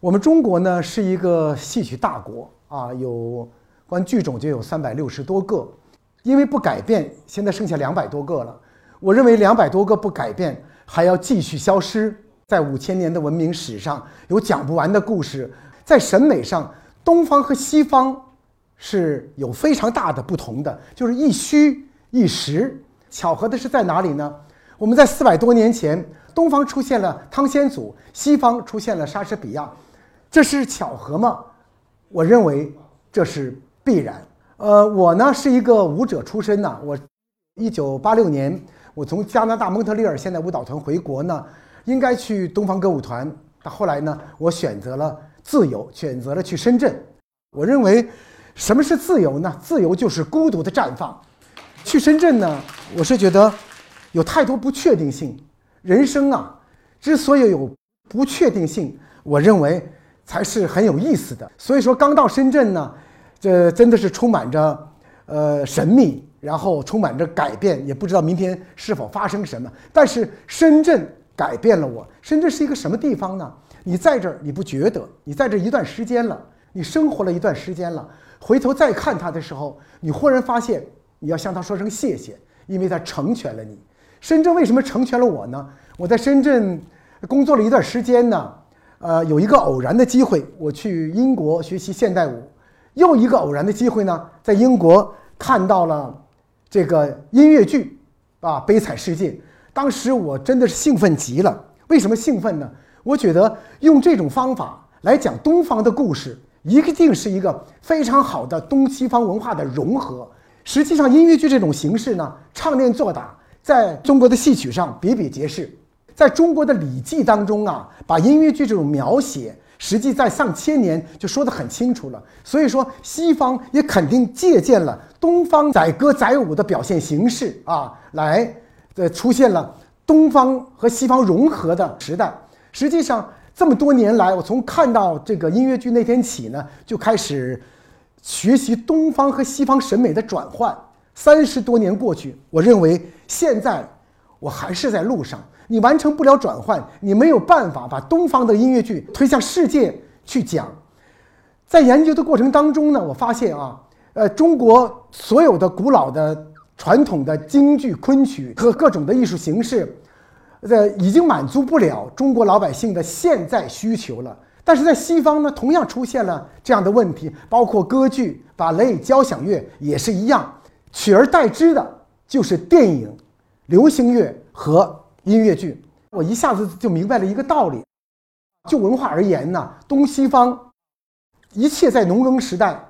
我们中国呢是一个戏曲大国啊，有关剧种就有三百六十多个，因为不改变，现在剩下两百多个了。我认为两百多个不改变，还要继续消失。在五千年的文明史上，有讲不完的故事。在审美上，东方和西方是有非常大的不同的，就是一虚一实。巧合的是在哪里呢？我们在四百多年前，东方出现了汤显祖，西方出现了莎士比亚，这是巧合吗？我认为这是必然。呃，我呢是一个舞者出身呐，我一九八六年我从加拿大蒙特利尔现代舞蹈团回国呢。应该去东方歌舞团，但后来呢，我选择了自由，选择了去深圳。我认为，什么是自由呢？自由就是孤独的绽放。去深圳呢，我是觉得有太多不确定性。人生啊，之所以有不确定性，我认为才是很有意思的。所以说，刚到深圳呢，这真的是充满着呃神秘，然后充满着改变，也不知道明天是否发生什么。但是深圳。改变了我，深圳是一个什么地方呢？你在这儿你不觉得？你在这一段时间了，你生活了一段时间了，回头再看它的时候，你忽然发现你要向他说声谢谢，因为他成全了你。深圳为什么成全了我呢？我在深圳工作了一段时间呢，呃，有一个偶然的机会，我去英国学习现代舞，又一个偶然的机会呢，在英国看到了这个音乐剧啊，《悲惨世界》。当时我真的是兴奋极了。为什么兴奋呢？我觉得用这种方法来讲东方的故事，一定是一个非常好的东西方文化的融合。实际上，音乐剧这种形式呢，唱念做打，在中国的戏曲上比比皆是。在中国的《礼记》当中啊，把音乐剧这种描写，实际在上千年就说得很清楚了。所以说，西方也肯定借鉴了东方载歌载舞的表现形式啊，来。呃，出现了东方和西方融合的时代。实际上，这么多年来，我从看到这个音乐剧那天起呢，就开始学习东方和西方审美的转换。三十多年过去，我认为现在我还是在路上。你完成不了转换，你没有办法把东方的音乐剧推向世界去讲。在研究的过程当中呢，我发现啊，呃，中国所有的古老的。传统的京剧、昆曲和各种的艺术形式，呃，已经满足不了中国老百姓的现在需求了。但是在西方呢，同样出现了这样的问题，包括歌剧、芭蕾、交响乐也是一样，取而代之的就是电影、流行乐和音乐剧。我一下子就明白了一个道理：就文化而言呢，东西方一切在农耕时代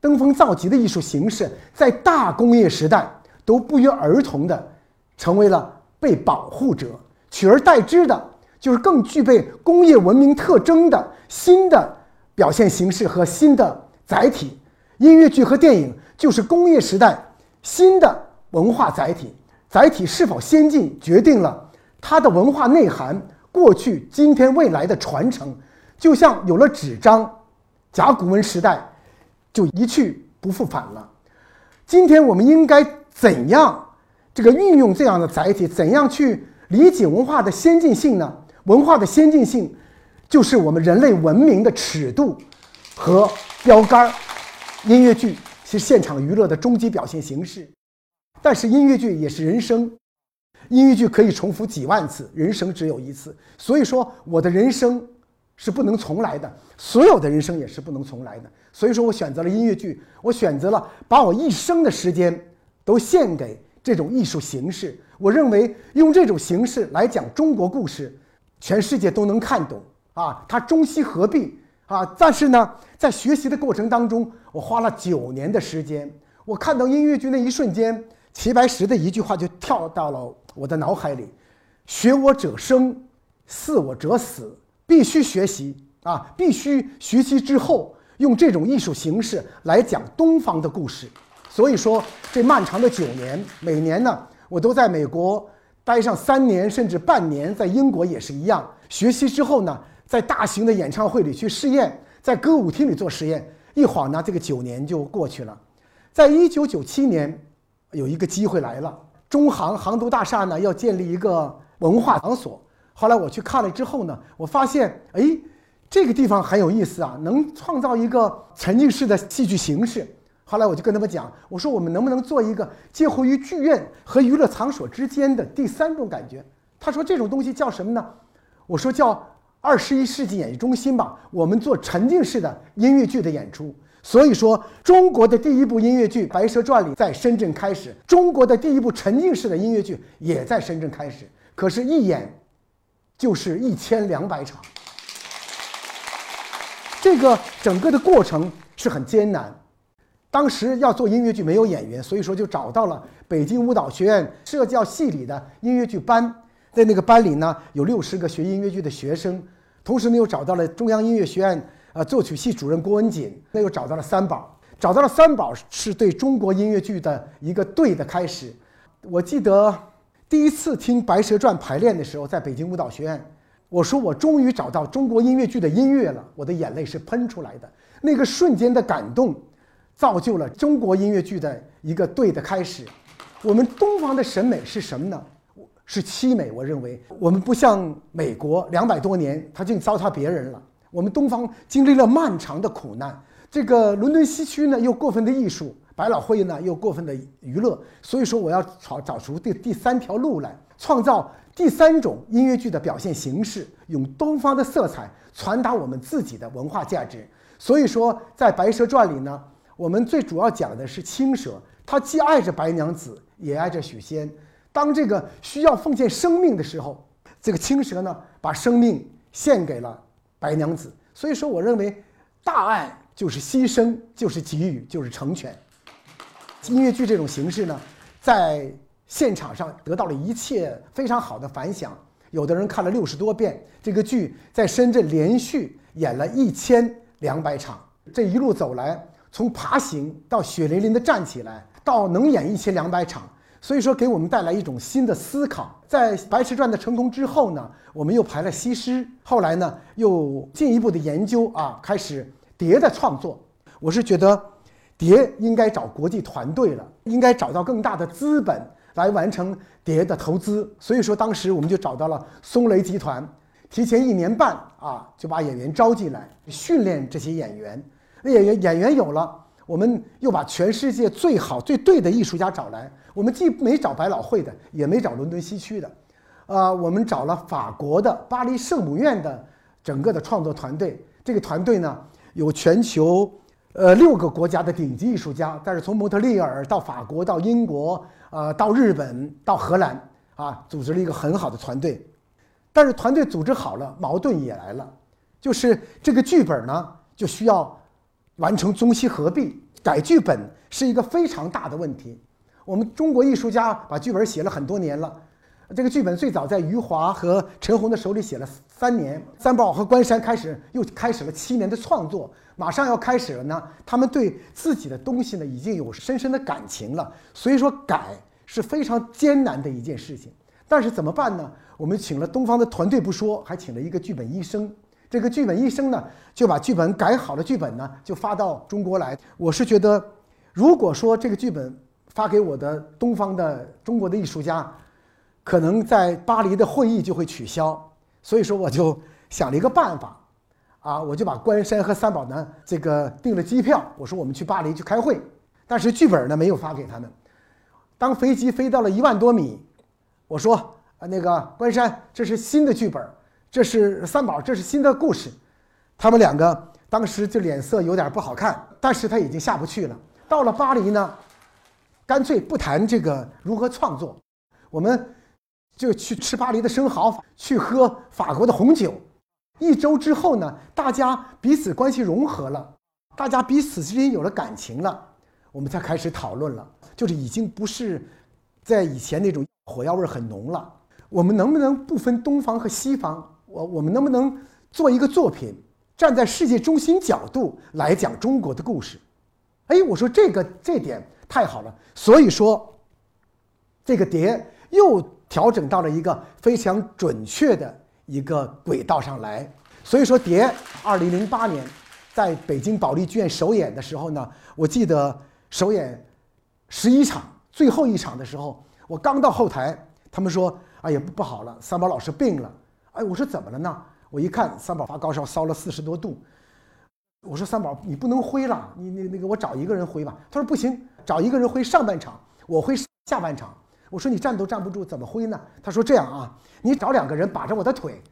登峰造极的艺术形式，在大工业时代。都不约而同的成为了被保护者，取而代之的就是更具备工业文明特征的新的表现形式和新的载体。音乐剧和电影就是工业时代新的文化载体，载体是否先进，决定了它的文化内涵过去、今天、未来的传承。就像有了纸张，甲骨文时代就一去不复返了。今天我们应该。怎样这个运用这样的载体？怎样去理解文化的先进性呢？文化的先进性就是我们人类文明的尺度和标杆儿。音乐剧是现场娱乐的终极表现形式，但是音乐剧也是人生。音乐剧可以重复几万次，人生只有一次。所以说，我的人生是不能重来的，所有的人生也是不能重来的。所以说我选择了音乐剧，我选择了把我一生的时间。都献给这种艺术形式。我认为用这种形式来讲中国故事，全世界都能看懂啊！它中西合璧啊！但是呢，在学习的过程当中，我花了九年的时间。我看到音乐剧那一瞬间，齐白石的一句话就跳到了我的脑海里：“学我者生，似我者死。”必须学习啊！必须学习之后，用这种艺术形式来讲东方的故事。所以说，这漫长的九年，每年呢，我都在美国待上三年甚至半年，在英国也是一样。学习之后呢，在大型的演唱会里去试验，在歌舞厅里做实验，一晃呢，这个九年就过去了。在一九九七年，有一个机会来了，中航航都大厦呢要建立一个文化场所。后来我去看了之后呢，我发现，哎，这个地方很有意思啊，能创造一个沉浸式的戏剧形式。后来我就跟他们讲，我说我们能不能做一个介乎于剧院和娱乐场所之间的第三种感觉？他说这种东西叫什么呢？我说叫二十一世纪演艺中心吧。我们做沉浸式的音乐剧的演出。所以说，中国的第一部音乐剧《白蛇传》里在深圳开始，中国的第一部沉浸式的音乐剧也在深圳开始。可是，一演就是一千两百场，这个整个的过程是很艰难。当时要做音乐剧没有演员，所以说就找到了北京舞蹈学院社教系里的音乐剧班，在那个班里呢有六十个学音乐剧的学生，同时呢又找到了中央音乐学院啊作曲系主任郭文锦，那又找到了三宝，找到了三宝是对中国音乐剧的一个对的开始。我记得第一次听《白蛇传》排练的时候，在北京舞蹈学院，我说我终于找到中国音乐剧的音乐了，我的眼泪是喷出来的，那个瞬间的感动。造就了中国音乐剧的一个对的开始。我们东方的审美是什么呢？是凄美。我认为我们不像美国两百多年，他竟糟蹋别人了。我们东方经历了漫长的苦难。这个伦敦西区呢，又过分的艺术；百老汇呢，又过分的娱乐。所以说，我要找找出第第三条路来，创造第三种音乐剧的表现形式，用东方的色彩传达我们自己的文化价值。所以说，在《白蛇传》里呢。我们最主要讲的是青蛇，它既爱着白娘子，也爱着许仙。当这个需要奉献生命的时候，这个青蛇呢，把生命献给了白娘子。所以说，我认为大爱就是牺牲，就是给予，就是成全。音乐剧这种形式呢，在现场上得到了一切非常好的反响。有的人看了六十多遍这个剧，在深圳连续演了一千两百场。这一路走来。从爬行到血淋淋的站起来，到能演一千两百场，所以说给我们带来一种新的思考。在《白蛇传》的成功之后呢，我们又排了西施，后来呢又进一步的研究啊，开始蝶的创作。我是觉得，蝶应该找国际团队了，应该找到更大的资本来完成蝶的投资。所以说当时我们就找到了松雷集团，提前一年半啊就把演员招进来，训练这些演员。那演员演员有了，我们又把全世界最好最对的艺术家找来。我们既没找百老汇的，也没找伦敦西区的，啊，我们找了法国的巴黎圣母院的整个的创作团队。这个团队呢，有全球呃六个国家的顶级艺术家，但是从蒙特利尔到法国到英国啊到日本到荷兰啊，组织了一个很好的团队。但是团队组织好了，矛盾也来了，就是这个剧本呢就需要。完成中西合璧，改剧本是一个非常大的问题。我们中国艺术家把剧本写了很多年了，这个剧本最早在余华和陈红的手里写了三年，三宝和关山开始又开始了七年的创作，马上要开始了呢。他们对自己的东西呢已经有深深的感情了，所以说改是非常艰难的一件事情。但是怎么办呢？我们请了东方的团队不说，还请了一个剧本医生。这个剧本医生呢，就把剧本改好的剧本呢，就发到中国来。我是觉得，如果说这个剧本发给我的东方的中国的艺术家，可能在巴黎的会议就会取消。所以说，我就想了一个办法，啊，我就把关山和三宝呢，这个订了机票。我说我们去巴黎去开会，但是剧本呢没有发给他们。当飞机飞到了一万多米，我说啊，那个关山，这是新的剧本。这是三宝，这是新的故事。他们两个当时就脸色有点不好看，但是他已经下不去了。到了巴黎呢，干脆不谈这个如何创作，我们就去吃巴黎的生蚝，去喝法国的红酒。一周之后呢，大家彼此关系融合了，大家彼此之间有了感情了，我们才开始讨论了，就是已经不是在以前那种火药味很浓了。我们能不能不分东方和西方？我我们能不能做一个作品，站在世界中心角度来讲中国的故事？哎，我说这个这点太好了。所以说，这个碟又调整到了一个非常准确的一个轨道上来。所以说，碟二零零八年在北京保利剧院首演的时候呢，我记得首演十一场，最后一场的时候，我刚到后台，他们说：“哎呀，不好了，三宝老师病了。”哎，我说怎么了呢？我一看三宝发高烧，烧了四十多度。我说三宝，你不能挥了，你你那个我找一个人挥吧。他说不行，找一个人挥上半场，我挥下半场。我说你站都站不住，怎么挥呢？他说这样啊，你找两个人把着我的腿。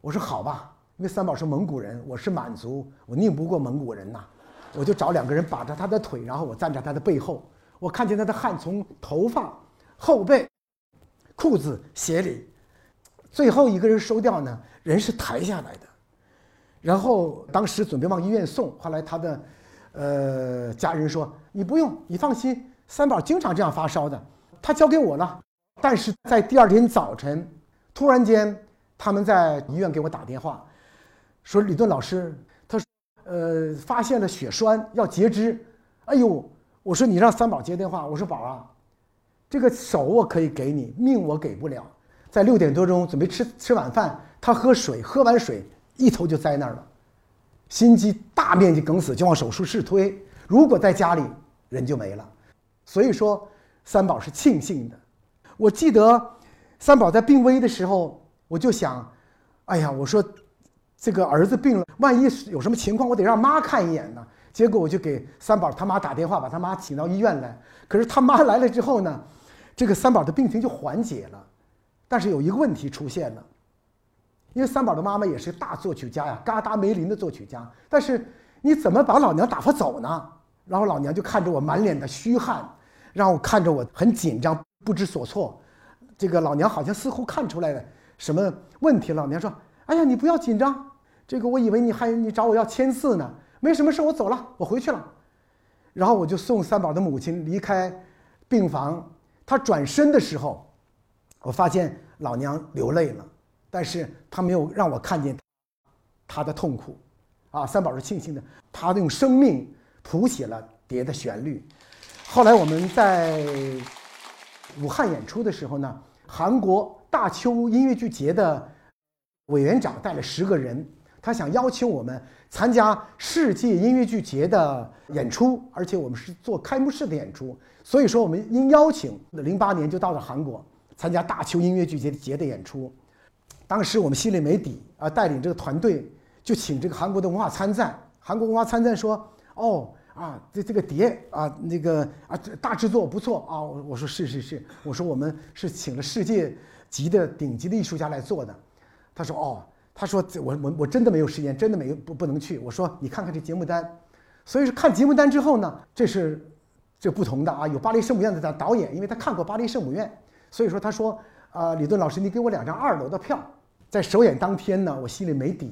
我说好吧，因为三宝是蒙古人，我是满族，我拧不过蒙古人呐。我就找两个人把着他的腿，然后我站在他的背后，我看见他的汗从头发、后背、裤子、鞋里，最后一个人收掉呢，人是抬下来的。然后当时准备往医院送，后来他的，呃，家人说：“你不用，你放心，三宝经常这样发烧的，他交给我了。”但是在第二天早晨，突然间他们在医院给我打电话，说李顿老师，他说，呃，发现了血栓要截肢。哎呦，我说你让三宝接电话，我说宝啊，这个手我可以给你，命我给不了。在六点多钟准备吃吃晚饭，他喝水，喝完水。一头就栽那儿了，心肌大面积梗死，就往手术室推。如果在家里，人就没了。所以说，三宝是庆幸的。我记得三宝在病危的时候，我就想，哎呀，我说这个儿子病了，万一有什么情况，我得让妈看一眼呢。结果我就给三宝他妈打电话，把他妈请到医院来。可是他妈来了之后呢，这个三宝的病情就缓解了，但是有一个问题出现了。因为三宝的妈妈也是大作曲家呀，嘎达梅林的作曲家。但是你怎么把老娘打发走呢？然后老娘就看着我满脸的虚汗，让我看着我很紧张，不知所措。这个老娘好像似乎看出来了什么问题。老娘说：“哎呀，你不要紧张，这个我以为你还你找我要签字呢，没什么事，我走了，我回去了。”然后我就送三宝的母亲离开病房。他转身的时候，我发现老娘流泪了。但是他没有让我看见他的痛苦，啊，三宝是庆幸的，他用生命谱写了蝶的旋律。后来我们在武汉演出的时候呢，韩国大邱音乐剧节的委员长带了十个人，他想邀请我们参加世界音乐剧节的演出，而且我们是做开幕式的演出，所以说我们应邀请，零八年就到了韩国参加大邱音乐剧节节的演出。当时我们心里没底啊，带领这个团队就请这个韩国的文化参赞。韩国文化参赞说：“哦啊，这这个碟啊，那个啊大制作不错啊。”我我说是是是，我说我们是请了世界级的顶级的艺术家来做的。他说：“哦，他说我我我真的没有时间，真的没有不不能去。”我说：“你看看这节目单。”所以说看节目单之后呢，这是这不同的啊。有巴黎圣母院的导演，因为他看过巴黎圣母院，所以说他说：“啊，李顿老师，你给我两张二楼的票。”在首演当天呢，我心里没底，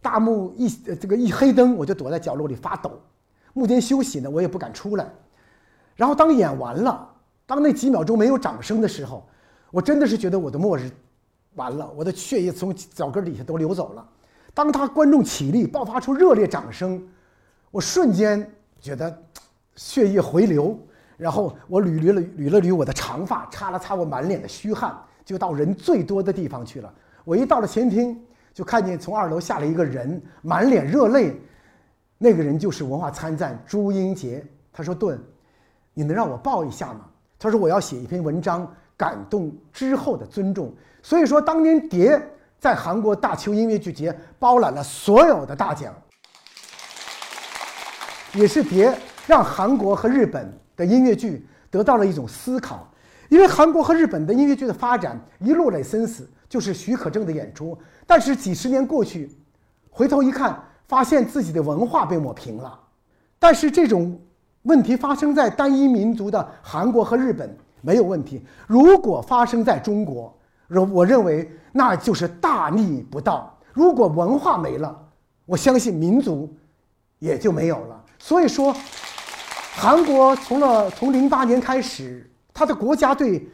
大幕一这个一黑灯，我就躲在角落里发抖。幕间休息呢，我也不敢出来。然后当演完了，当那几秒钟没有掌声的时候，我真的是觉得我的末日完了，我的血液从脚跟底下都流走了。当他观众起立，爆发出热烈掌声，我瞬间觉得血液回流，然后我捋捋了捋了捋我的长发，擦了擦我满脸的虚汗，就到人最多的地方去了。我一到了前厅，就看见从二楼下来一个人，满脸热泪。那个人就是文化参赞朱英杰。他说：“顿，你能让我抱一下吗？”他说：“我要写一篇文章，感动之后的尊重。”所以说，当年蝶在韩国大邱音乐剧节包揽了所有的大奖，也是蝶让韩国和日本的音乐剧得到了一种思考。因为韩国和日本的音乐剧的发展一路累生死。就是许可证的演出，但是几十年过去，回头一看，发现自己的文化被抹平了。但是这种问题发生在单一民族的韩国和日本没有问题，如果发生在中国，我我认为那就是大逆不道。如果文化没了，我相信民族也就没有了。所以说，韩国从了从零八年开始，他的国家对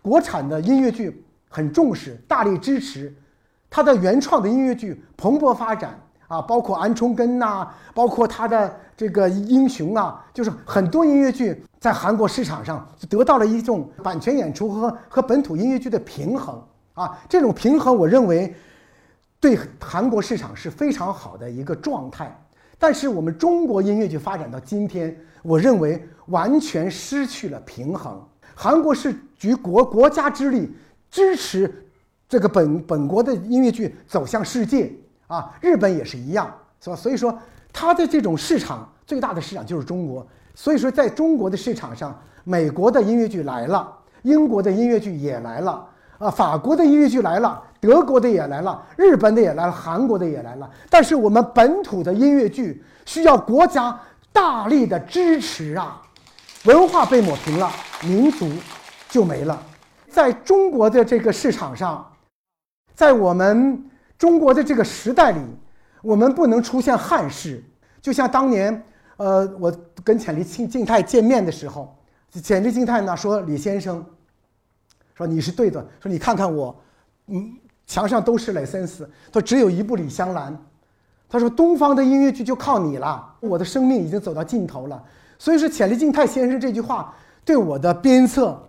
国产的音乐剧。很重视，大力支持，他的原创的音乐剧蓬勃发展啊，包括安重根呐，包括他的这个英雄啊，就是很多音乐剧在韩国市场上就得到了一种版权演出和和本土音乐剧的平衡啊，这种平衡我认为对韩国市场是非常好的一个状态。但是我们中国音乐剧发展到今天，我认为完全失去了平衡。韩国是举国国家之力。支持这个本本国的音乐剧走向世界啊，日本也是一样，是吧？所以说它的这种市场最大的市场就是中国，所以说在中国的市场上，美国的音乐剧来了，英国的音乐剧也来了，啊，法国的音乐剧来了，德国的也来了，日本的也来了，韩国的也来了，但是我们本土的音乐剧需要国家大力的支持啊。文化被抹平了，民族就没了。在中国的这个市场上，在我们中国的这个时代里，我们不能出现汉室。就像当年，呃，我跟潜力静静态见面的时候，潜力静态呢说：“李先生，说你是对的。说你看看我，嗯，墙上都是雷森斯，他只有一部李香兰。他说东方的音乐剧就靠你了。我的生命已经走到尽头了。”所以说，潜力静态先生这句话对我的鞭策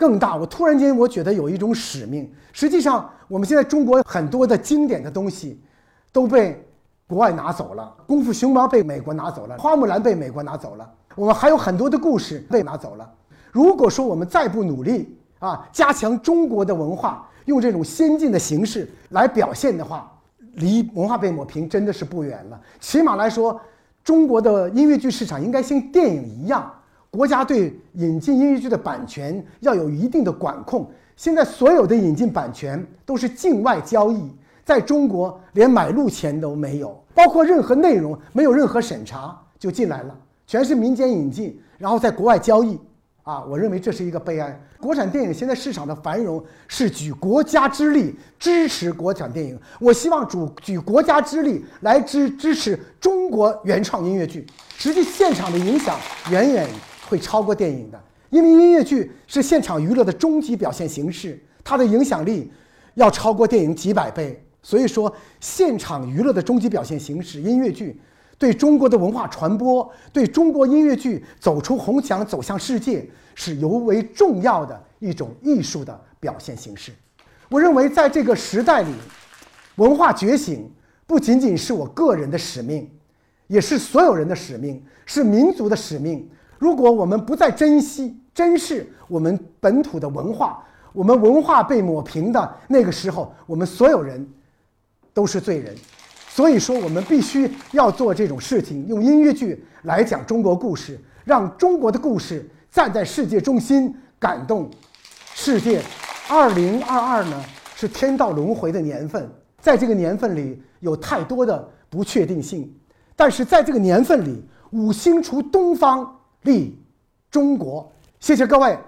更大。我突然间，我觉得有一种使命。实际上，我们现在中国很多的经典的东西都被国外拿走了，《功夫熊猫》被美国拿走了，《花木兰》被美国拿走了。我们还有很多的故事被拿走了。如果说我们再不努力啊，加强中国的文化，用这种先进的形式来表现的话，离文化被抹平真的是不远了。起码来说。中国的音乐剧市场应该像电影一样，国家对引进音乐剧的版权要有一定的管控。现在所有的引进版权都是境外交易，在中国连买路钱都没有，包括任何内容没有任何审查就进来了，全是民间引进，然后在国外交易。啊，我认为这是一个悲哀。国产电影现在市场的繁荣是举国家之力支持国产电影。我希望主举国家之力来支支持中国原创音乐剧。实际现场的影响远远会超过电影的，因为音乐剧是现场娱乐的终极表现形式，它的影响力要超过电影几百倍。所以说，现场娱乐的终极表现形式，音乐剧。对中国的文化传播，对中国音乐剧走出红墙走向世界，是尤为重要的一种艺术的表现形式。我认为，在这个时代里，文化觉醒不仅仅是我个人的使命，也是所有人的使命，是民族的使命。如果我们不再珍惜、珍视我们本土的文化，我们文化被抹平的那个时候，我们所有人都是罪人。所以说，我们必须要做这种事情，用音乐剧来讲中国故事，让中国的故事站在世界中心，感动世界。二零二二呢，是天道轮回的年份，在这个年份里有太多的不确定性，但是在这个年份里，五星出东方，立中国。谢谢各位。